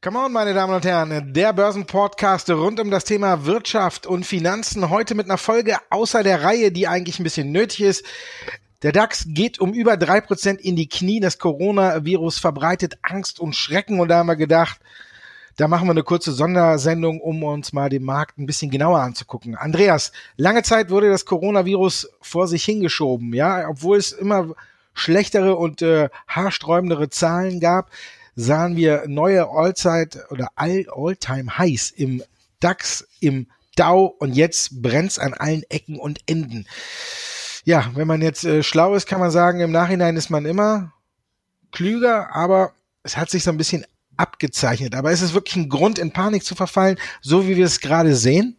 Come on, meine Damen und Herren, der Börsenpodcast rund um das Thema Wirtschaft und Finanzen. Heute mit einer Folge außer der Reihe, die eigentlich ein bisschen nötig ist. Der DAX geht um über drei Prozent in die Knie. Das Coronavirus verbreitet Angst und Schrecken. Und da haben wir gedacht, da machen wir eine kurze Sondersendung, um uns mal den Markt ein bisschen genauer anzugucken. Andreas, lange Zeit wurde das Coronavirus vor sich hingeschoben, ja, obwohl es immer schlechtere und äh, haarsträubendere Zahlen gab sahen wir neue Allzeit oder All-Time Highs im DAX, im Dow und jetzt brennt's an allen Ecken und Enden. Ja, wenn man jetzt äh, schlau ist, kann man sagen, im Nachhinein ist man immer klüger, aber es hat sich so ein bisschen abgezeichnet. Aber ist es wirklich ein Grund, in Panik zu verfallen, so wie wir es gerade sehen?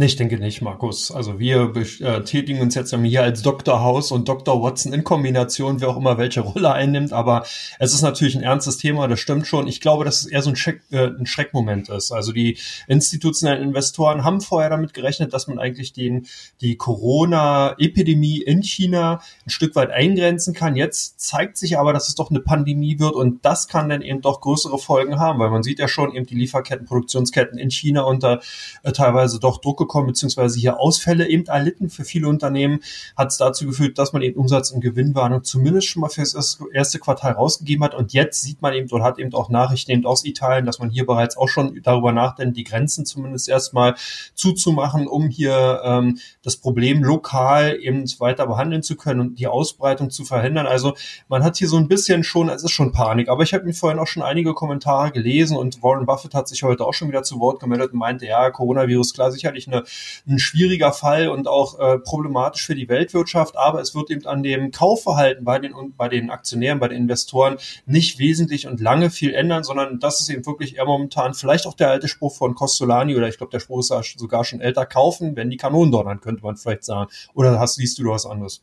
Nee, ich denke nicht, Markus. Also wir betätigen äh, uns jetzt hier als Dr. House und Dr. Watson in Kombination, wer auch immer welche Rolle einnimmt. Aber es ist natürlich ein ernstes Thema, das stimmt schon. Ich glaube, dass es eher so ein, Schreck, äh, ein Schreckmoment ist. Also die institutionellen Investoren haben vorher damit gerechnet, dass man eigentlich den, die Corona-Epidemie in China ein Stück weit eingrenzen kann. Jetzt zeigt sich aber, dass es doch eine Pandemie wird und das kann dann eben doch größere Folgen haben, weil man sieht ja schon eben die Lieferketten, Produktionsketten in China unter äh, teilweise doch Druck gekommen, beziehungsweise hier Ausfälle eben erlitten. Für viele Unternehmen hat es dazu geführt, dass man eben Umsatz- und Gewinnwarnung zumindest schon mal für das erste Quartal rausgegeben hat. Und jetzt sieht man eben oder hat eben auch Nachrichten eben aus Italien, dass man hier bereits auch schon darüber nachdenkt, die Grenzen zumindest erstmal zuzumachen, um hier ähm, das Problem lokal eben weiter behandeln zu können und die Ausbreitung zu verhindern. Also man hat hier so ein bisschen schon, es ist schon Panik. Aber ich habe mir vorhin auch schon einige Kommentare gelesen und Warren Buffett hat sich heute auch schon wieder zu Wort gemeldet und meinte, ja, Coronavirus, klar, sicherlich eine, ein schwieriger Fall und auch äh, problematisch für die Weltwirtschaft, aber es wird eben an dem Kaufverhalten bei den, bei den Aktionären, bei den Investoren nicht wesentlich und lange viel ändern, sondern das ist eben wirklich eher momentan vielleicht auch der alte Spruch von Costolani oder ich glaube, der Spruch ist sogar schon älter, kaufen, wenn die Kanonen donnern, könnte man vielleicht sagen. Oder hast, siehst du da was anderes?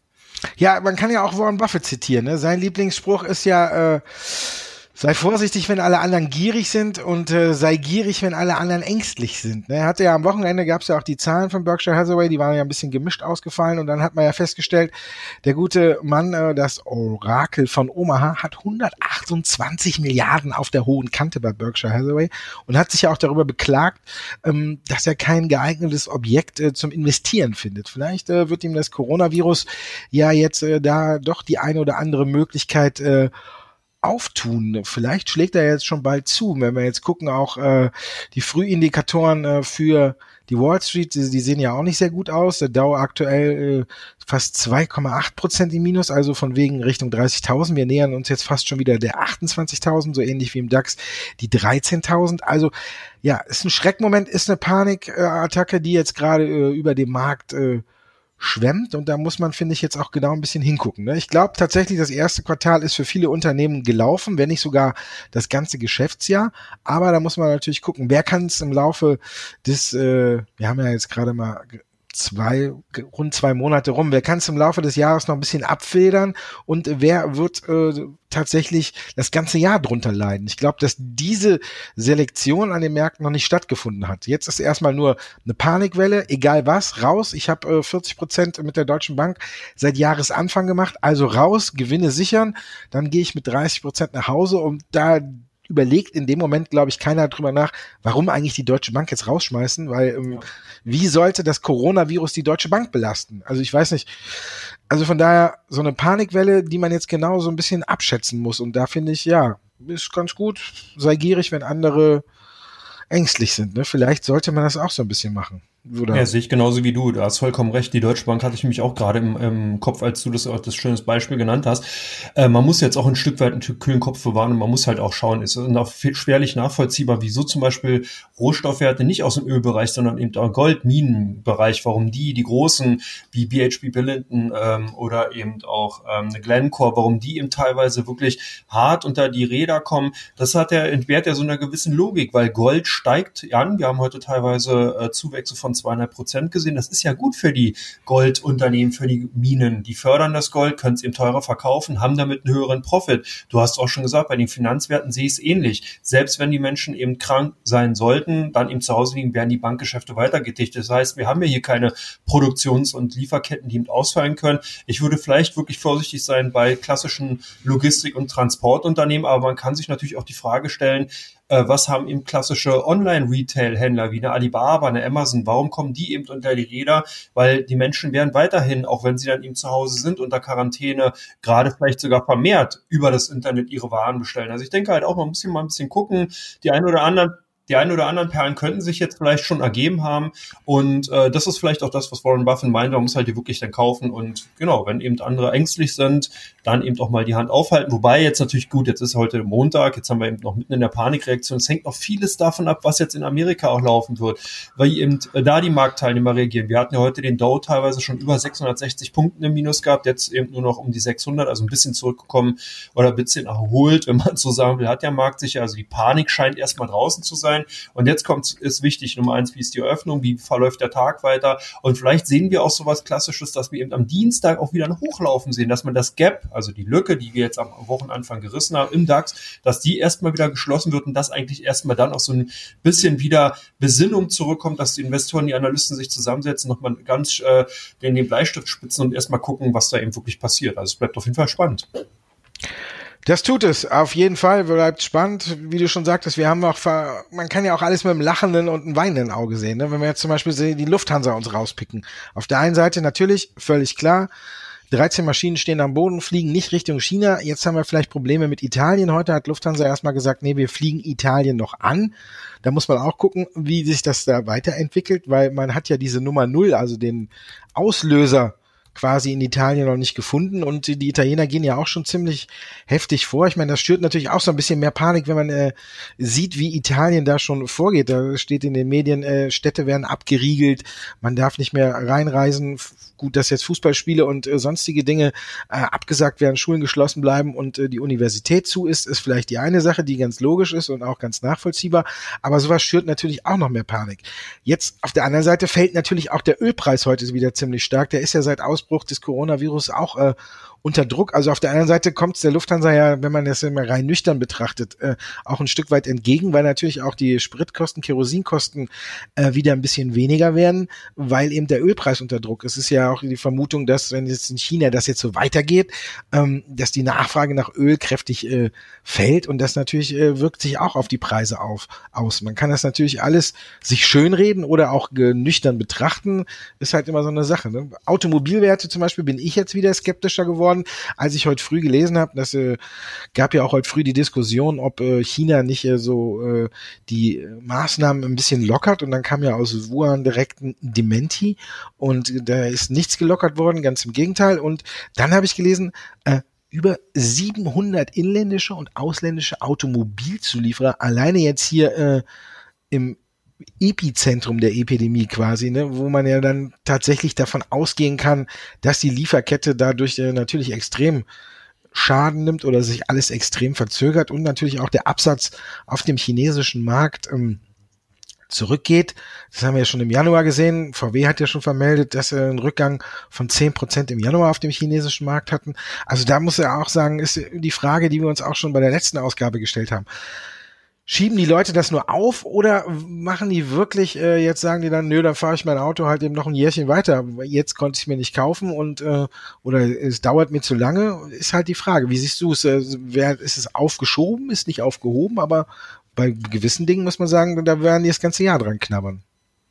Ja, man kann ja auch Warren Buffett zitieren. Ne? Sein Lieblingsspruch ist ja, äh, Sei vorsichtig, wenn alle anderen gierig sind und äh, sei gierig, wenn alle anderen ängstlich sind. Ne? Er hatte ja am Wochenende gab es ja auch die Zahlen von Berkshire Hathaway, die waren ja ein bisschen gemischt ausgefallen und dann hat man ja festgestellt, der gute Mann, äh, das Orakel von Omaha, hat 128 Milliarden auf der hohen Kante bei Berkshire Hathaway und hat sich ja auch darüber beklagt, ähm, dass er kein geeignetes Objekt äh, zum Investieren findet. Vielleicht äh, wird ihm das Coronavirus ja jetzt äh, da doch die eine oder andere Möglichkeit äh, auftun. Vielleicht schlägt er jetzt schon bald zu. Wenn wir jetzt gucken, auch äh, die Frühindikatoren äh, für die Wall Street, die, die, sehen ja auch nicht sehr gut aus. Der Dow aktuell äh, fast 2,8 Prozent im Minus, also von wegen Richtung 30.000. Wir nähern uns jetzt fast schon wieder der 28.000, so ähnlich wie im DAX die 13.000. Also ja, ist ein Schreckmoment, ist eine Panikattacke, die jetzt gerade äh, über dem Markt äh, schwemmt und da muss man, finde ich, jetzt auch genau ein bisschen hingucken. Ne? Ich glaube tatsächlich, das erste Quartal ist für viele Unternehmen gelaufen, wenn nicht sogar das ganze Geschäftsjahr. Aber da muss man natürlich gucken, wer kann es im Laufe des, äh, wir haben ja jetzt gerade mal zwei, rund zwei Monate rum. Wer kann es im Laufe des Jahres noch ein bisschen abfedern und wer wird äh, tatsächlich das ganze Jahr drunter leiden? Ich glaube, dass diese Selektion an den Märkten noch nicht stattgefunden hat. Jetzt ist erstmal nur eine Panikwelle, egal was, raus. Ich habe äh, 40 Prozent mit der Deutschen Bank seit Jahresanfang gemacht, also raus, Gewinne sichern. Dann gehe ich mit 30 Prozent nach Hause und da überlegt in dem Moment, glaube ich, keiner drüber nach, warum eigentlich die Deutsche Bank jetzt rausschmeißen, weil ähm, ja. wie sollte das Coronavirus die Deutsche Bank belasten? Also ich weiß nicht. Also von daher so eine Panikwelle, die man jetzt genau so ein bisschen abschätzen muss. Und da finde ich, ja, ist ganz gut. Sei gierig, wenn andere ängstlich sind. Ne? Vielleicht sollte man das auch so ein bisschen machen. Oder? Ja, sehe ich genauso wie du. Du hast vollkommen recht. Die Deutsche Bank hatte ich mich auch gerade im, im Kopf, als du das, das schönes Beispiel genannt hast. Äh, man muss jetzt auch ein Stück weit einen kühlen Kopf bewahren und man muss halt auch schauen, ist auch schwerlich nachvollziehbar, wieso zum Beispiel Rohstoffwerte nicht aus dem Ölbereich, sondern eben auch Goldminenbereich, warum die, die großen wie BHP Billington ähm, oder eben auch ähm, Glencore, warum die eben teilweise wirklich hart unter die Räder kommen. Das hat ja, entbehrt ja so einer gewissen Logik, weil Gold steigt an. Wir haben heute teilweise äh, Zuwächse von zweieinhalb Prozent gesehen. Das ist ja gut für die Goldunternehmen, für die Minen. Die fördern das Gold, können es eben teurer verkaufen, haben damit einen höheren Profit. Du hast auch schon gesagt, bei den Finanzwerten sehe ich es ähnlich. Selbst wenn die Menschen eben krank sein sollten, dann eben zu Hause liegen, werden die Bankgeschäfte weitergedichtet. Das heißt, wir haben ja hier keine Produktions- und Lieferketten, die eben ausfallen können. Ich würde vielleicht wirklich vorsichtig sein bei klassischen Logistik- und Transportunternehmen, aber man kann sich natürlich auch die Frage stellen, was haben eben klassische Online-Retail-Händler wie eine Alibaba, eine Amazon, warum kommen die eben unter die Räder? Weil die Menschen werden weiterhin, auch wenn sie dann eben zu Hause sind, unter Quarantäne, gerade vielleicht sogar vermehrt über das Internet ihre Waren bestellen. Also ich denke halt auch, man muss hier mal ein bisschen gucken. Die einen oder anderen die ein oder anderen Perlen könnten sich jetzt vielleicht schon ergeben haben. Und äh, das ist vielleicht auch das, was Warren Buffett meint. Man muss halt die wirklich dann kaufen. Und genau, wenn eben andere ängstlich sind, dann eben auch mal die Hand aufhalten. Wobei jetzt natürlich gut, jetzt ist heute Montag, jetzt haben wir eben noch mitten in der Panikreaktion. Es hängt noch vieles davon ab, was jetzt in Amerika auch laufen wird, weil eben äh, da die Marktteilnehmer reagieren. Wir hatten ja heute den Dow teilweise schon über 660 Punkten im Minus gehabt, jetzt eben nur noch um die 600, also ein bisschen zurückgekommen oder ein bisschen erholt, wenn man so sagen will, hat der Markt sich, also die Panik scheint erstmal draußen zu sein sein. Und jetzt kommt, ist wichtig, Nummer eins, wie ist die Eröffnung, wie verläuft der Tag weiter? Und vielleicht sehen wir auch sowas Klassisches, dass wir eben am Dienstag auch wieder ein Hochlaufen sehen, dass man das Gap, also die Lücke, die wir jetzt am Wochenanfang gerissen haben im DAX, dass die erstmal wieder geschlossen wird und dass eigentlich erstmal dann auch so ein bisschen wieder Besinnung zurückkommt, dass die Investoren, die Analysten sich zusammensetzen, nochmal ganz äh, den, den Bleistift spitzen und erstmal gucken, was da eben wirklich passiert. Also es bleibt auf jeden Fall spannend. Das tut es, auf jeden Fall, bleibt spannend. Wie du schon sagtest, wir haben auch, man kann ja auch alles mit einem lachenden und einem weinenden Auge sehen. Ne? Wenn wir jetzt zum Beispiel die Lufthansa uns rauspicken. Auf der einen Seite natürlich, völlig klar, 13 Maschinen stehen am Boden, fliegen nicht Richtung China. Jetzt haben wir vielleicht Probleme mit Italien. Heute hat Lufthansa erstmal gesagt, nee, wir fliegen Italien noch an. Da muss man auch gucken, wie sich das da weiterentwickelt, weil man hat ja diese Nummer Null, also den Auslöser quasi in Italien noch nicht gefunden und die Italiener gehen ja auch schon ziemlich heftig vor. Ich meine, das stört natürlich auch so ein bisschen mehr Panik, wenn man äh, sieht, wie Italien da schon vorgeht. Da steht in den Medien, äh, Städte werden abgeriegelt, man darf nicht mehr reinreisen. Gut, dass jetzt Fußballspiele und äh, sonstige Dinge äh, abgesagt werden, Schulen geschlossen bleiben und äh, die Universität zu ist, ist vielleicht die eine Sache, die ganz logisch ist und auch ganz nachvollziehbar. Aber sowas schürt natürlich auch noch mehr Panik. Jetzt auf der anderen Seite fällt natürlich auch der Ölpreis heute wieder ziemlich stark. Der ist ja seit Aus Ausbruch des Coronavirus auch äh, unter Druck. Also auf der anderen Seite kommt es der Lufthansa ja, wenn man das immer rein nüchtern betrachtet, äh, auch ein Stück weit entgegen, weil natürlich auch die Spritkosten, Kerosinkosten äh, wieder ein bisschen weniger werden, weil eben der Ölpreis unter Druck ist. Es ist ja auch die Vermutung, dass wenn jetzt in China das jetzt so weitergeht, ähm, dass die Nachfrage nach Öl kräftig äh, fällt und das natürlich äh, wirkt sich auch auf die Preise auf, aus. Man kann das natürlich alles sich schönreden oder auch nüchtern betrachten, ist halt immer so eine Sache. Ne? Automobilwerte zum Beispiel bin ich jetzt wieder skeptischer geworden geworden, als ich heute früh gelesen habe. Das äh, gab ja auch heute früh die Diskussion, ob äh, China nicht äh, so äh, die Maßnahmen ein bisschen lockert. Und dann kam ja aus Wuhan direkt ein Dementi und da ist nichts gelockert worden, ganz im Gegenteil. Und dann habe ich gelesen, äh, über 700 inländische und ausländische Automobilzulieferer alleine jetzt hier äh, im Epizentrum der Epidemie quasi, ne, wo man ja dann tatsächlich davon ausgehen kann, dass die Lieferkette dadurch äh, natürlich extrem Schaden nimmt oder sich alles extrem verzögert und natürlich auch der Absatz auf dem chinesischen Markt ähm, zurückgeht. Das haben wir ja schon im Januar gesehen. VW hat ja schon vermeldet, dass sie einen Rückgang von zehn Prozent im Januar auf dem chinesischen Markt hatten. Also da muss er auch sagen, ist die Frage, die wir uns auch schon bei der letzten Ausgabe gestellt haben schieben die Leute das nur auf oder machen die wirklich, äh, jetzt sagen die dann, nö, dann fahre ich mein Auto halt eben noch ein Jährchen weiter. Jetzt konnte ich mir nicht kaufen und äh, oder es dauert mir zu lange, ist halt die Frage. Wie siehst du es? Äh, wer, ist es aufgeschoben, ist nicht aufgehoben, aber bei gewissen Dingen muss man sagen, da werden die das ganze Jahr dran knabbern.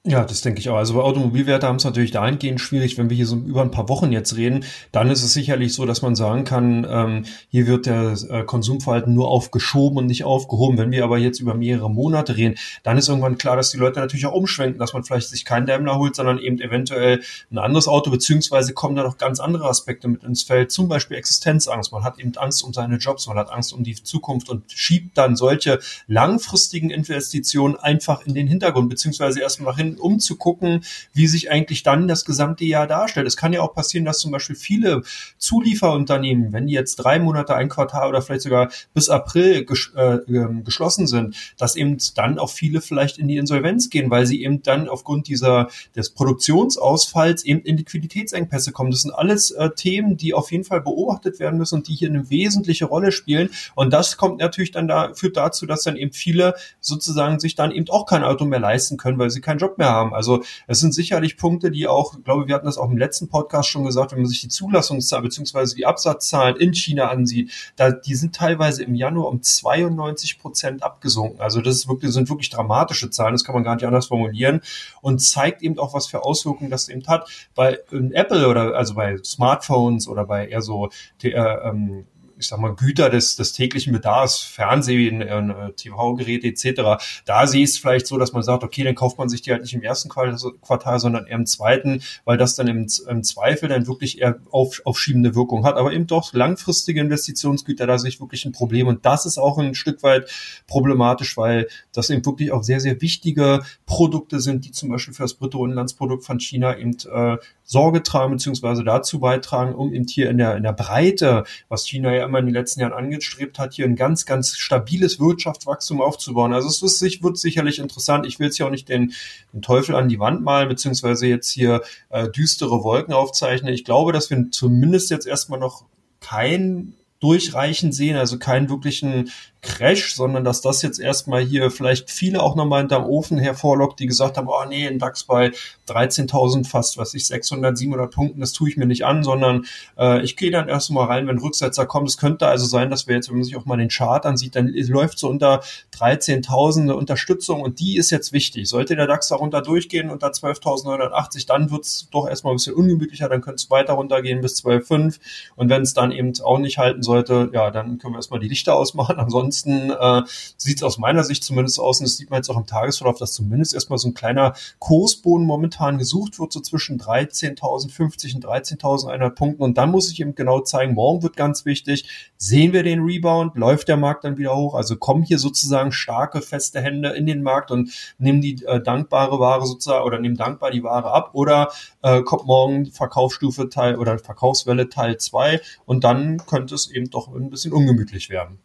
Ja, das denke ich auch. Also bei Automobilwerte haben es natürlich dahingehend schwierig, wenn wir hier so über ein paar Wochen jetzt reden, dann ist es sicherlich so, dass man sagen kann, ähm, hier wird der äh, Konsumverhalten nur aufgeschoben und nicht aufgehoben. Wenn wir aber jetzt über mehrere Monate reden, dann ist irgendwann klar, dass die Leute natürlich auch umschwenken, dass man vielleicht sich keinen Daimler holt, sondern eben eventuell ein anderes Auto, beziehungsweise kommen da noch ganz andere Aspekte mit ins Feld, zum Beispiel Existenzangst. Man hat eben Angst um seine Jobs, man hat Angst um die Zukunft und schiebt dann solche langfristigen Investitionen einfach in den Hintergrund, beziehungsweise erstmal nach hinten um zu gucken, wie sich eigentlich dann das gesamte Jahr darstellt. Es kann ja auch passieren, dass zum Beispiel viele Zulieferunternehmen, wenn die jetzt drei Monate, ein Quartal oder vielleicht sogar bis April ges äh, ähm, geschlossen sind, dass eben dann auch viele vielleicht in die Insolvenz gehen, weil sie eben dann aufgrund dieser des Produktionsausfalls eben in Liquiditätsengpässe kommen. Das sind alles äh, Themen, die auf jeden Fall beobachtet werden müssen und die hier eine wesentliche Rolle spielen. Und das kommt natürlich dann da, führt dazu, dass dann eben viele sozusagen sich dann eben auch kein Auto mehr leisten können, weil sie keinen Job mehr haben. Also es sind sicherlich Punkte, die auch, ich glaube, wir hatten das auch im letzten Podcast schon gesagt, wenn man sich die Zulassungszahlen beziehungsweise die Absatzzahlen in China ansieht, da, die sind teilweise im Januar um 92 Prozent abgesunken. Also das ist wirklich, sind wirklich dramatische Zahlen, das kann man gar nicht anders formulieren und zeigt eben auch, was für Auswirkungen das eben hat. Bei Apple oder also bei Smartphones oder bei eher so äh, ähm, ich sag mal, Güter des, des täglichen Bedarfs, Fernsehen, äh, TV-Geräte etc., da sehe ich es vielleicht so, dass man sagt, okay, dann kauft man sich die halt nicht im ersten Quartal, sondern eher im zweiten, weil das dann im, im Zweifel dann wirklich eher auf, aufschiebende Wirkung hat. Aber eben doch langfristige Investitionsgüter, da sehe ich wirklich ein Problem. Und das ist auch ein Stück weit problematisch, weil das eben wirklich auch sehr, sehr wichtige Produkte sind, die zum Beispiel für das Bruttoinlandsprodukt von China eben äh, Sorge tragen, beziehungsweise dazu beitragen, um eben hier in der, in der Breite, was China ja immer in den letzten Jahren angestrebt hat, hier ein ganz, ganz stabiles Wirtschaftswachstum aufzubauen. Also es ist, wird sicherlich interessant. Ich will jetzt hier auch nicht den, den Teufel an die Wand malen, beziehungsweise jetzt hier äh, düstere Wolken aufzeichnen. Ich glaube, dass wir zumindest jetzt erstmal noch kein Durchreichen sehen, also keinen wirklichen Crash, sondern dass das jetzt erstmal hier vielleicht viele auch nochmal hinterm Ofen hervorlockt, die gesagt haben, oh nee, ein DAX bei 13.000 fast, was ich, 600, 700 Punkten, das tue ich mir nicht an, sondern äh, ich gehe dann erstmal rein, wenn Rücksetzer kommen. Es könnte also sein, dass wir jetzt, wenn man sich auch mal den Chart ansieht, dann läuft so unter 13.000 eine Unterstützung und die ist jetzt wichtig. Sollte der DAX darunter durchgehen, unter 12.980, dann wird es doch erstmal ein bisschen ungemütlicher, dann könnte es weiter runtergehen bis 12.5 und wenn es dann eben auch nicht halten sollte, ja, dann können wir erstmal die Lichter ausmachen. Ansonsten ansonsten äh, sieht es aus meiner Sicht zumindest aus, und das sieht man jetzt auch im Tagesverlauf, dass zumindest erstmal so ein kleiner Kursboden momentan gesucht wird, so zwischen 13.050 und 13.100 Punkten. Und dann muss ich eben genau zeigen, morgen wird ganz wichtig, sehen wir den Rebound, läuft der Markt dann wieder hoch, also kommen hier sozusagen starke, feste Hände in den Markt und nehmen die äh, dankbare Ware sozusagen oder nehmen dankbar die Ware ab oder äh, kommt morgen Verkaufsstufe Teil oder Verkaufswelle Teil 2 und dann könnte es eben doch ein bisschen ungemütlich werden.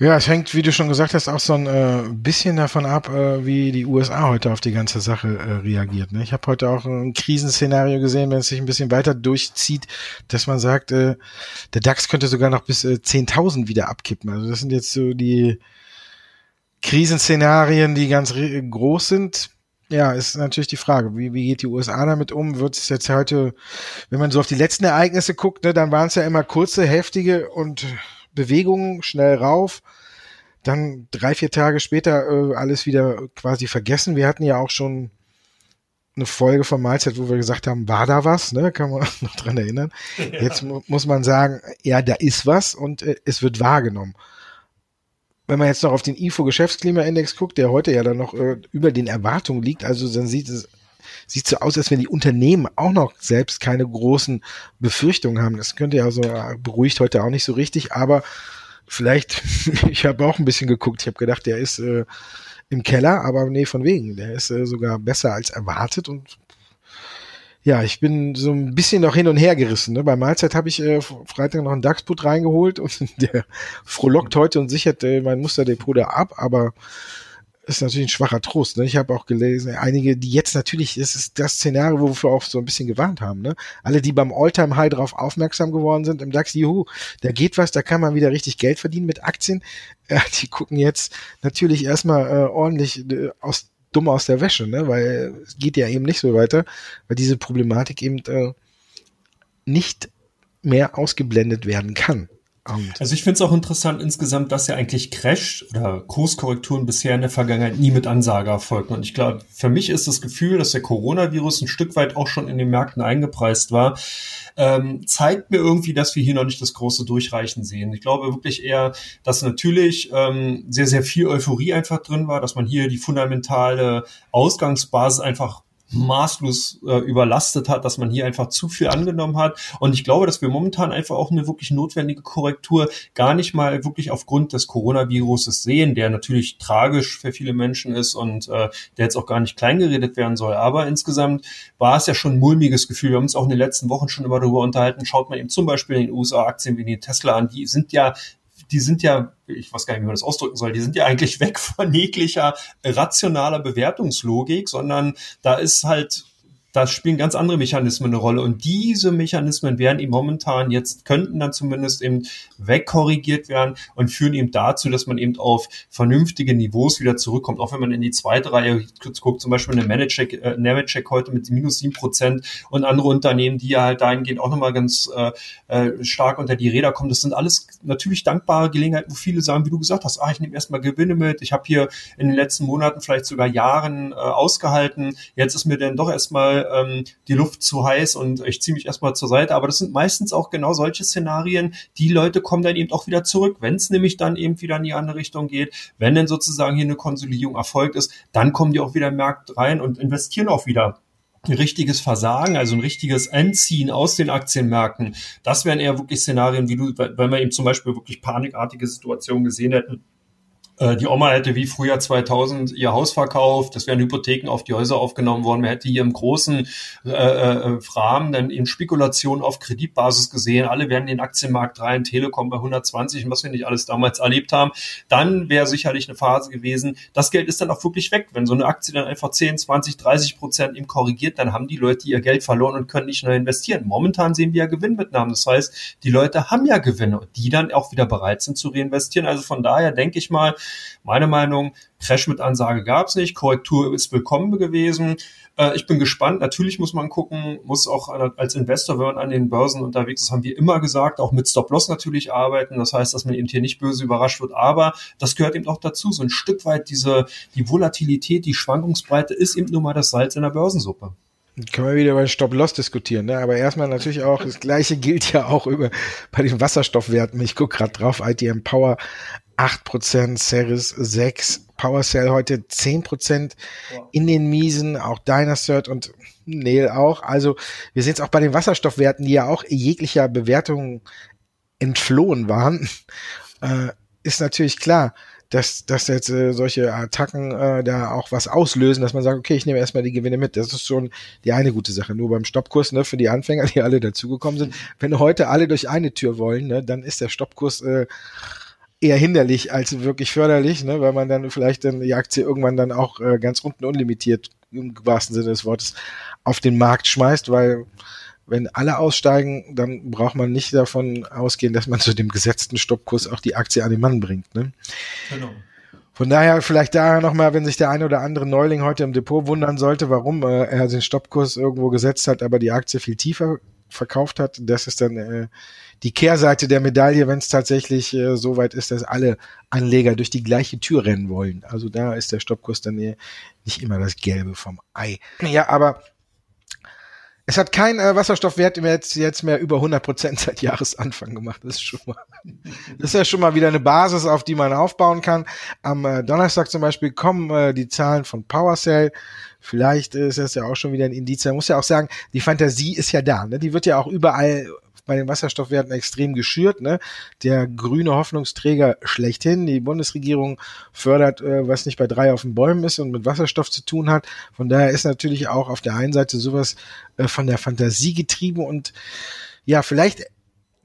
Ja, es hängt, wie du schon gesagt hast, auch so ein äh, bisschen davon ab, äh, wie die USA heute auf die ganze Sache äh, reagiert. Ne? Ich habe heute auch ein Krisenszenario gesehen, wenn es sich ein bisschen weiter durchzieht, dass man sagt, äh, der DAX könnte sogar noch bis äh, 10.000 wieder abkippen. Also das sind jetzt so die Krisenszenarien, die ganz groß sind. Ja, ist natürlich die Frage, wie, wie geht die USA damit um? Wird es jetzt heute, wenn man so auf die letzten Ereignisse guckt, ne, dann waren es ja immer kurze, heftige und Bewegungen, schnell rauf. Dann drei, vier Tage später äh, alles wieder quasi vergessen. Wir hatten ja auch schon eine Folge von Mahlzeit, wo wir gesagt haben, war da was, ne? Kann man noch dran erinnern. Ja. Jetzt mu muss man sagen, ja, da ist was und äh, es wird wahrgenommen. Wenn man jetzt noch auf den IFO Geschäftsklimaindex guckt, der heute ja dann noch äh, über den Erwartungen liegt, also dann sieht es sieht so aus, als wenn die Unternehmen auch noch selbst keine großen Befürchtungen haben. Das könnte ja so beruhigt heute auch nicht so richtig, aber vielleicht, ich habe auch ein bisschen geguckt, ich habe gedacht, der ist äh, im Keller, aber nee, von wegen, der ist äh, sogar besser als erwartet und ja, ich bin so ein bisschen noch hin und her gerissen. Ne? Bei Mahlzeit habe ich äh, Freitag noch einen DAX-Put reingeholt und der frohlockt heute und sichert äh, mein Musterdepot da ab, aber ist natürlich ein schwacher Trost. Ne? Ich habe auch gelesen, einige, die jetzt natürlich, es ist das Szenario, wo wir auch so ein bisschen gewarnt haben. Ne? Alle, die beim Alltime high drauf aufmerksam geworden sind im DAX, juhu, da geht was, da kann man wieder richtig Geld verdienen mit Aktien. Äh, die gucken jetzt natürlich erstmal äh, ordentlich äh, aus, dumm aus der Wäsche, ne? weil es geht ja eben nicht so weiter, weil diese Problematik eben äh, nicht mehr ausgeblendet werden kann. Also ich finde es auch interessant insgesamt, dass ja eigentlich Crash oder Kurskorrekturen bisher in der Vergangenheit nie mit Ansage erfolgten. Und ich glaube, für mich ist das Gefühl, dass der Coronavirus ein Stück weit auch schon in den Märkten eingepreist war, ähm, zeigt mir irgendwie, dass wir hier noch nicht das große Durchreichen sehen. Ich glaube wirklich eher, dass natürlich ähm, sehr, sehr viel Euphorie einfach drin war, dass man hier die fundamentale Ausgangsbasis einfach maßlos äh, überlastet hat, dass man hier einfach zu viel angenommen hat. Und ich glaube, dass wir momentan einfach auch eine wirklich notwendige Korrektur gar nicht mal wirklich aufgrund des Coronaviruses sehen, der natürlich tragisch für viele Menschen ist und äh, der jetzt auch gar nicht kleingeredet werden soll. Aber insgesamt war es ja schon ein mulmiges Gefühl. Wir haben uns auch in den letzten Wochen schon immer darüber unterhalten. Schaut man eben zum Beispiel in den USA Aktien wie die Tesla an, die sind ja die sind ja, ich weiß gar nicht, wie man das ausdrücken soll, die sind ja eigentlich weg von jeglicher rationaler Bewertungslogik, sondern da ist halt da spielen ganz andere Mechanismen eine Rolle. Und diese Mechanismen werden eben momentan jetzt, könnten dann zumindest eben wegkorrigiert werden und führen eben dazu, dass man eben auf vernünftige Niveaus wieder zurückkommt. Auch wenn man in die zweite Reihe guckt, zum Beispiel eine Managcheck, äh, heute mit minus sieben Prozent und andere Unternehmen, die ja halt dahingehend auch nochmal ganz äh, äh, stark unter die Räder kommen. Das sind alles natürlich dankbare Gelegenheiten, wo viele sagen, wie du gesagt hast, ah, ich nehme erstmal Gewinne mit. Ich habe hier in den letzten Monaten, vielleicht sogar Jahren äh, ausgehalten. Jetzt ist mir dann doch erstmal ähm, die Luft zu heiß und ich ziehe mich erstmal zur Seite. Aber das sind meistens auch genau solche Szenarien. Die Leute kommen dann eben auch wieder zurück. Wenn es nämlich dann eben wieder in die andere Richtung geht, wenn denn sozusagen hier eine Konsolidierung erfolgt ist, dann kommen die auch wieder im Markt rein und investieren auch wieder ein richtiges Versagen, also ein richtiges Entziehen aus den Aktienmärkten, das wären eher wirklich Szenarien, wie du, wenn wir eben zum Beispiel wirklich panikartige Situationen gesehen hätten, die Oma hätte wie früher 2000 ihr Haus verkauft, es wären Hypotheken auf die Häuser aufgenommen worden, man hätte hier im großen äh, äh, Rahmen dann in Spekulationen auf Kreditbasis gesehen, alle wären in den Aktienmarkt rein, Telekom bei 120 und was wir nicht alles damals erlebt haben, dann wäre sicherlich eine Phase gewesen, das Geld ist dann auch wirklich weg. Wenn so eine Aktie dann einfach 10, 20, 30 Prozent im korrigiert, dann haben die Leute ihr Geld verloren und können nicht neu investieren. Momentan sehen wir ja Gewinnmitnahmen, das heißt, die Leute haben ja Gewinne, die dann auch wieder bereit sind zu reinvestieren. Also von daher denke ich mal, meine Meinung, Crash mit Ansage gab es nicht, Korrektur ist willkommen gewesen. Äh, ich bin gespannt. Natürlich muss man gucken, muss auch als Investor, wenn man an den Börsen unterwegs ist, haben wir immer gesagt, auch mit Stop-Loss natürlich arbeiten. Das heißt, dass man eben hier nicht böse überrascht wird. Aber das gehört eben auch dazu. So ein Stück weit diese, die Volatilität, die Schwankungsbreite ist eben nur mal das Salz in der Börsensuppe. Können wir wieder bei Stop-Loss diskutieren, ne? Aber erstmal natürlich auch, das gleiche gilt ja auch über bei den Wasserstoffwerten. Ich gucke gerade drauf, ITM Power 8%, Ceres 6, PowerCell heute 10% wow. in den Miesen, auch Dynacert und Neil auch. Also wir sehen es auch bei den Wasserstoffwerten, die ja auch jeglicher Bewertung entflohen waren, äh, ist natürlich klar, dass, dass jetzt äh, solche Attacken äh, da auch was auslösen, dass man sagt, okay, ich nehme erstmal die Gewinne mit. Das ist schon die eine gute Sache. Nur beim Stoppkurs, ne, für die Anfänger, die alle dazugekommen sind, wenn heute alle durch eine Tür wollen, ne, dann ist der Stoppkurs äh, eher hinderlich als wirklich förderlich, ne, weil man dann vielleicht dann die Aktie irgendwann dann auch äh, ganz unten unlimitiert im wahrsten Sinne des Wortes auf den Markt schmeißt, weil wenn alle aussteigen, dann braucht man nicht davon ausgehen, dass man zu dem gesetzten Stoppkurs auch die Aktie an den Mann bringt. Ne? Genau. Von daher vielleicht da nochmal, wenn sich der eine oder andere Neuling heute im Depot wundern sollte, warum äh, er den Stoppkurs irgendwo gesetzt hat, aber die Aktie viel tiefer verkauft hat, das ist dann äh, die Kehrseite der Medaille, wenn es tatsächlich äh, so weit ist, dass alle Anleger durch die gleiche Tür rennen wollen. Also da ist der Stoppkurs dann nicht immer das Gelbe vom Ei. Ja, aber es hat kein äh, Wasserstoffwert jetzt, jetzt mehr über 100 Prozent seit Jahresanfang gemacht. Das ist schon mal, das ist ja schon mal wieder eine Basis, auf die man aufbauen kann. Am äh, Donnerstag zum Beispiel kommen äh, die Zahlen von PowerCell. Vielleicht ist das ja auch schon wieder ein Indiz. Man muss ja auch sagen, die Fantasie ist ja da. Ne? Die wird ja auch überall bei den Wasserstoffwerten extrem geschürt. Ne? Der grüne Hoffnungsträger schlechthin. Die Bundesregierung fördert, äh, was nicht bei drei auf den Bäumen ist und mit Wasserstoff zu tun hat. Von daher ist natürlich auch auf der einen Seite sowas äh, von der Fantasie getrieben und ja, vielleicht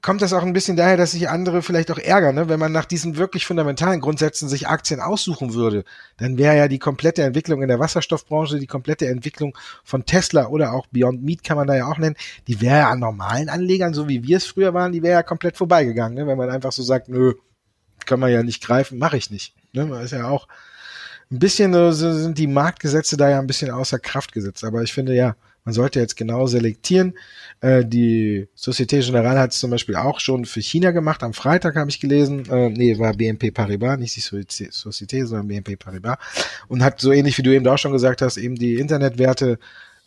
kommt das auch ein bisschen daher, dass sich andere vielleicht auch ärgern, ne? wenn man nach diesen wirklich fundamentalen Grundsätzen sich Aktien aussuchen würde, dann wäre ja die komplette Entwicklung in der Wasserstoffbranche, die komplette Entwicklung von Tesla oder auch Beyond Meat kann man da ja auch nennen, die wäre ja an normalen Anlegern, so wie wir es früher waren, die wäre ja komplett vorbeigegangen, ne? wenn man einfach so sagt, nö, kann man ja nicht greifen, mache ich nicht. Ne? Man ist ja auch ein bisschen, äh, sind die Marktgesetze da ja ein bisschen außer Kraft gesetzt, aber ich finde ja, man sollte jetzt genau selektieren. Äh, die Societe Generale hat es zum Beispiel auch schon für China gemacht. Am Freitag habe ich gelesen. Äh, nee, war BNP Paribas, nicht die Societe, sondern BNP Paribas. Und hat so ähnlich wie du eben auch schon gesagt hast, eben die Internetwerte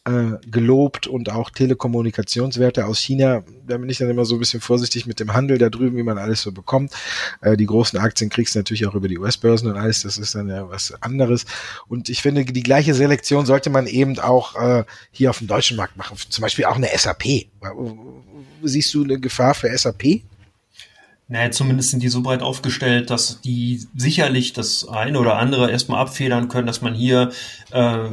äh, gelobt und auch Telekommunikationswerte aus China. Da bin ich dann immer so ein bisschen vorsichtig mit dem Handel da drüben, wie man alles so bekommt. Äh, die großen Aktien kriegst du natürlich auch über die US-Börsen und alles, das ist dann ja was anderes. Und ich finde, die gleiche Selektion sollte man eben auch äh, hier auf dem deutschen Markt machen. Zum Beispiel auch eine SAP. Siehst du eine Gefahr für SAP? Naja, zumindest sind die so breit aufgestellt, dass die sicherlich das eine oder andere erstmal abfedern können, dass man hier äh,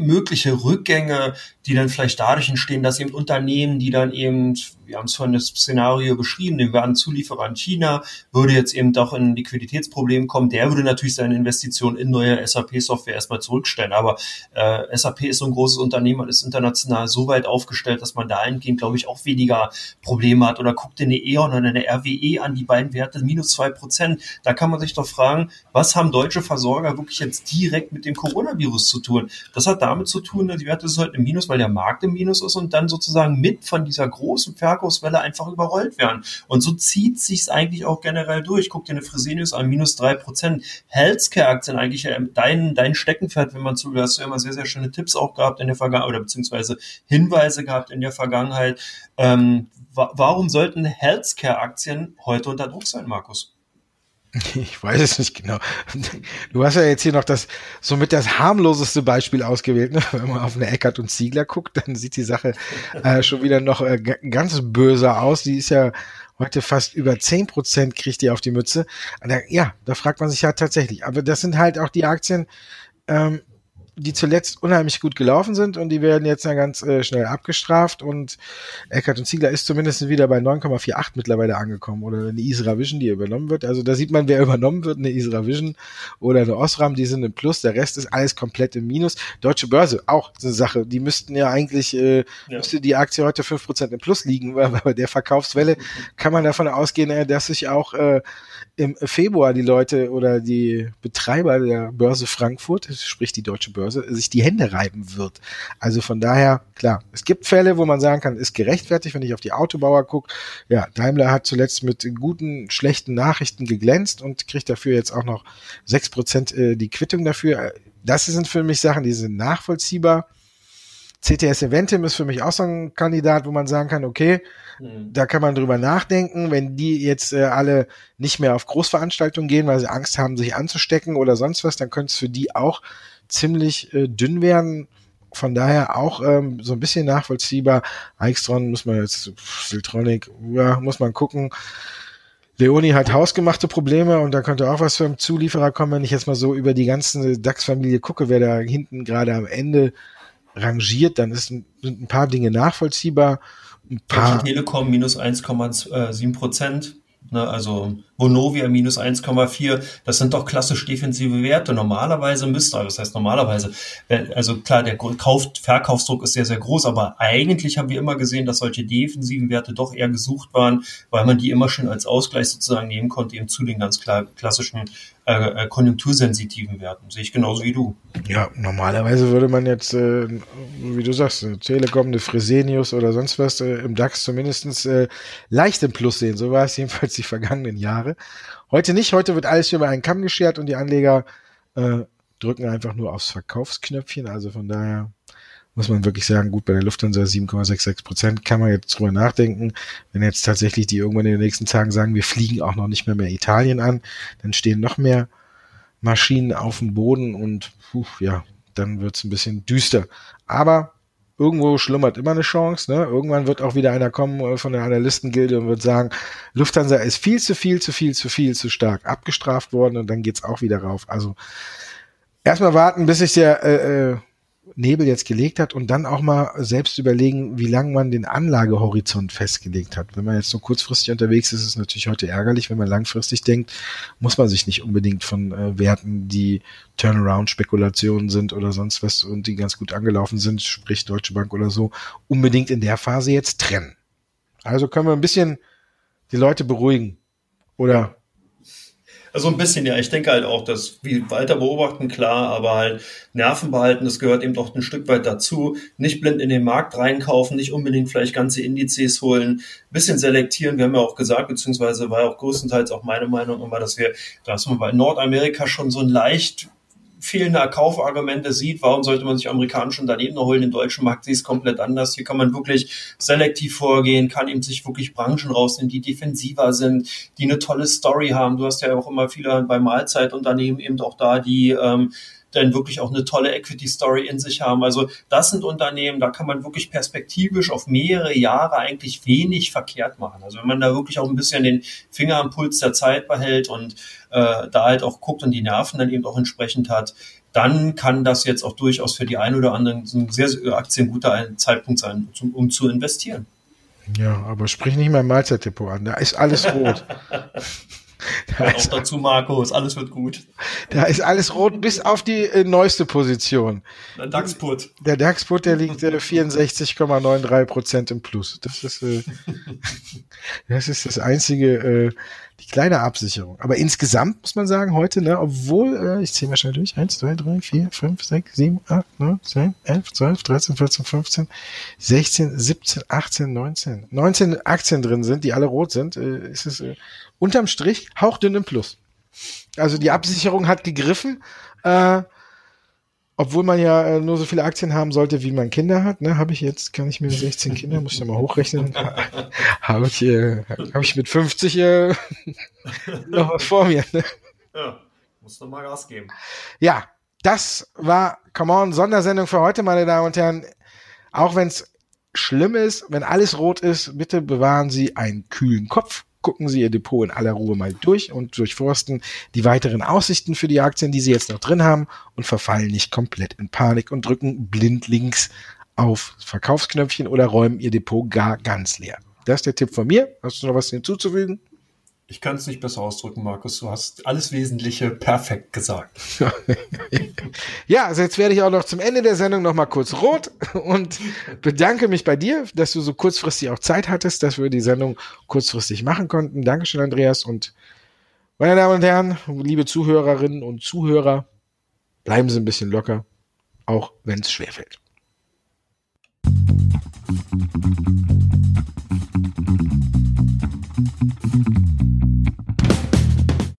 mögliche Rückgänge, die dann vielleicht dadurch entstehen, dass eben Unternehmen, die dann eben wir haben es vorhin das Szenario beschrieben, wir werden Zulieferer in China, würde jetzt eben doch in ein Liquiditätsproblem kommen, der würde natürlich seine Investition in neue SAP-Software erstmal zurückstellen. Aber äh, SAP ist so ein großes Unternehmen und ist international so weit aufgestellt, dass man dahingehend, glaube ich, auch weniger Probleme hat. Oder guckt dir eine E.ON oder eine RWE an, die beiden Werte minus zwei Prozent. Da kann man sich doch fragen, was haben deutsche Versorger wirklich jetzt direkt mit dem Coronavirus zu tun? Das hat damit zu tun, die Werte sind halt im Minus, weil der Markt im Minus ist und dann sozusagen mit von dieser großen Ver Verkaufswelle einfach überrollt werden. Und so zieht sich's eigentlich auch generell durch. Guck dir eine Fresenius an, minus drei Prozent. Healthcare-Aktien eigentlich äh, dein, dein Steckenpferd, wenn man zu, du hast ja immer sehr, sehr schöne Tipps auch gehabt in der Vergangenheit oder beziehungsweise Hinweise gehabt in der Vergangenheit. Ähm, wa warum sollten Healthcare-Aktien heute unter Druck sein, Markus? Ich weiß es nicht genau. Du hast ja jetzt hier noch das somit das harmloseste Beispiel ausgewählt. Ne? Wenn man auf eine Eckert und Ziegler guckt, dann sieht die Sache äh, schon wieder noch äh, ganz böse aus. Die ist ja heute fast über zehn Prozent kriegt die auf die Mütze. Da, ja, da fragt man sich ja tatsächlich. Aber das sind halt auch die Aktien, ähm, die zuletzt unheimlich gut gelaufen sind und die werden jetzt dann ganz äh, schnell abgestraft und Eckert und Ziegler ist zumindest wieder bei 9,48 mittlerweile angekommen oder eine Isra Vision, die übernommen wird. Also da sieht man, wer übernommen wird, eine Isra Vision oder eine Osram, die sind im Plus, der Rest ist alles komplett im Minus. Deutsche Börse, auch eine Sache, die müssten ja eigentlich, äh, ja. müsste die Aktie heute 5% im Plus liegen, weil bei der Verkaufswelle kann man davon ausgehen, äh, dass sich auch äh, im Februar die Leute oder die Betreiber der Börse Frankfurt, sprich die Deutsche Börse, sich die Hände reiben wird. Also von daher, klar, es gibt Fälle, wo man sagen kann, ist gerechtfertigt, wenn ich auf die Autobauer gucke. Ja, Daimler hat zuletzt mit guten, schlechten Nachrichten geglänzt und kriegt dafür jetzt auch noch sechs Prozent äh, die Quittung dafür. Das sind für mich Sachen, die sind nachvollziehbar. CTS Eventim ist für mich auch so ein Kandidat, wo man sagen kann, okay, mhm. da kann man drüber nachdenken, wenn die jetzt äh, alle nicht mehr auf Großveranstaltungen gehen, weil sie Angst haben, sich anzustecken oder sonst was, dann könnte es für die auch ziemlich äh, dünn werden. Von daher auch ähm, so ein bisschen nachvollziehbar. Eichstron muss man jetzt, Siltronic, ja, muss man gucken. Leoni hat hausgemachte Probleme und da könnte auch was für einen Zulieferer kommen, wenn ich jetzt mal so über die ganze DAX-Familie gucke, wer da hinten gerade am Ende rangiert, dann ist, sind ein paar Dinge nachvollziehbar. Ein paar Telekom minus 1,7 Prozent. Ne, also Vonovia minus 1,4, das sind doch klassisch defensive Werte. Normalerweise müsste, also das heißt normalerweise, also klar, der Kauf, Verkaufsdruck ist sehr, sehr groß, aber eigentlich haben wir immer gesehen, dass solche defensiven Werte doch eher gesucht waren, weil man die immer schon als Ausgleich sozusagen nehmen konnte, eben zu den ganz klar klassischen äh, äh, konjunktursensitiven Werten. Sehe ich genauso wie du. Ja, normalerweise würde man jetzt, äh, wie du sagst, eine Telekom, eine Fresenius oder sonst was äh, im DAX zumindest äh, leicht im Plus sehen. So war es jedenfalls die vergangenen Jahre. Heute nicht, heute wird alles über einen Kamm geschert und die Anleger äh, drücken einfach nur aufs Verkaufsknöpfchen. Also von daher muss man wirklich sagen, gut, bei der Lufthansa 7,66 Prozent kann man jetzt drüber nachdenken. Wenn jetzt tatsächlich die irgendwann in den nächsten Tagen sagen, wir fliegen auch noch nicht mehr mehr Italien an, dann stehen noch mehr Maschinen auf dem Boden und puh, ja, dann wird's ein bisschen düster. Aber irgendwo schlummert immer eine Chance. Ne? Irgendwann wird auch wieder einer kommen äh, von der Analystengilde und wird sagen, Lufthansa ist viel zu viel, zu viel, zu viel, zu stark abgestraft worden und dann geht's auch wieder rauf. Also erstmal warten, bis sich der äh, äh Nebel jetzt gelegt hat und dann auch mal selbst überlegen, wie lange man den Anlagehorizont festgelegt hat. Wenn man jetzt nur kurzfristig unterwegs ist, ist es natürlich heute ärgerlich. Wenn man langfristig denkt, muss man sich nicht unbedingt von äh, Werten, die Turnaround-Spekulationen sind oder sonst was und die ganz gut angelaufen sind, sprich Deutsche Bank oder so, unbedingt in der Phase jetzt trennen. Also können wir ein bisschen die Leute beruhigen. Oder also ein bisschen, ja. Ich denke halt auch, dass wie weiter beobachten, klar, aber halt Nerven behalten, das gehört eben doch ein Stück weit dazu. Nicht blind in den Markt reinkaufen, nicht unbedingt vielleicht ganze Indizes holen, bisschen selektieren. Wir haben ja auch gesagt, beziehungsweise war ja auch größtenteils auch meine Meinung immer, dass wir, dass man bei Nordamerika schon so ein leicht fehlende Kaufargumente sieht, warum sollte man sich amerikanische Unternehmen holen? Im deutschen Markt sieht es komplett anders. Hier kann man wirklich selektiv vorgehen, kann eben sich wirklich Branchen rausnehmen, die defensiver sind, die eine tolle Story haben. Du hast ja auch immer viele bei Mahlzeitunternehmen eben auch da, die ähm, dann wirklich auch eine tolle Equity-Story in sich haben. Also das sind Unternehmen, da kann man wirklich perspektivisch auf mehrere Jahre eigentlich wenig verkehrt machen. Also wenn man da wirklich auch ein bisschen den Finger am Puls der Zeit behält und äh, da halt auch guckt und die Nerven dann eben auch entsprechend hat, dann kann das jetzt auch durchaus für die ein oder anderen so ein sehr, sehr Aktien guter Zeitpunkt sein, um, um zu investieren. Ja, aber sprich nicht mein Mahlzeitdepot an, da ist alles rot. Da auch dazu, Markus, alles wird gut. Da ist alles rot bis auf die äh, neueste Position. Der DAX-Put. Der DAX-Put, der liegt äh, 64,93 Prozent im Plus. Das ist, äh, das ist das einzige, äh, die kleine Absicherung. Aber insgesamt muss man sagen, heute, ne, obwohl, äh, ich zähle mal schnell durch, 1, 2, 3, 4, 5, 6, 7, 8, 9, 10, 11, 12, 13, 14, 15, 16, 17, 18, 19. 19 Aktien drin sind, die alle rot sind, äh, ist es äh, unterm Strich hauchdünn im Plus. Also die Absicherung hat gegriffen. Äh, obwohl man ja äh, nur so viele Aktien haben sollte, wie man Kinder hat, ne, habe ich jetzt, kann ich mir 16 Kinder, muss ich mal hochrechnen, habe ich, äh, hab ich mit 50 äh, noch was vor mir. Ne? Ja, muss noch mal Gas geben. Ja, das war, come on, Sondersendung für heute, meine Damen und Herren. Auch wenn es schlimm ist, wenn alles rot ist, bitte bewahren Sie einen kühlen Kopf gucken Sie Ihr Depot in aller Ruhe mal durch und durchforsten die weiteren Aussichten für die Aktien, die Sie jetzt noch drin haben und verfallen nicht komplett in Panik und drücken blind links auf Verkaufsknöpfchen oder räumen Ihr Depot gar ganz leer. Das ist der Tipp von mir. Hast du noch was hinzuzufügen? Ich kann es nicht besser ausdrücken, Markus. Du hast alles Wesentliche perfekt gesagt. ja, also jetzt werde ich auch noch zum Ende der Sendung noch mal kurz rot und bedanke mich bei dir, dass du so kurzfristig auch Zeit hattest, dass wir die Sendung kurzfristig machen konnten. Dankeschön, Andreas. Und meine Damen und Herren, liebe Zuhörerinnen und Zuhörer, bleiben Sie ein bisschen locker, auch wenn es schwerfällt. Musik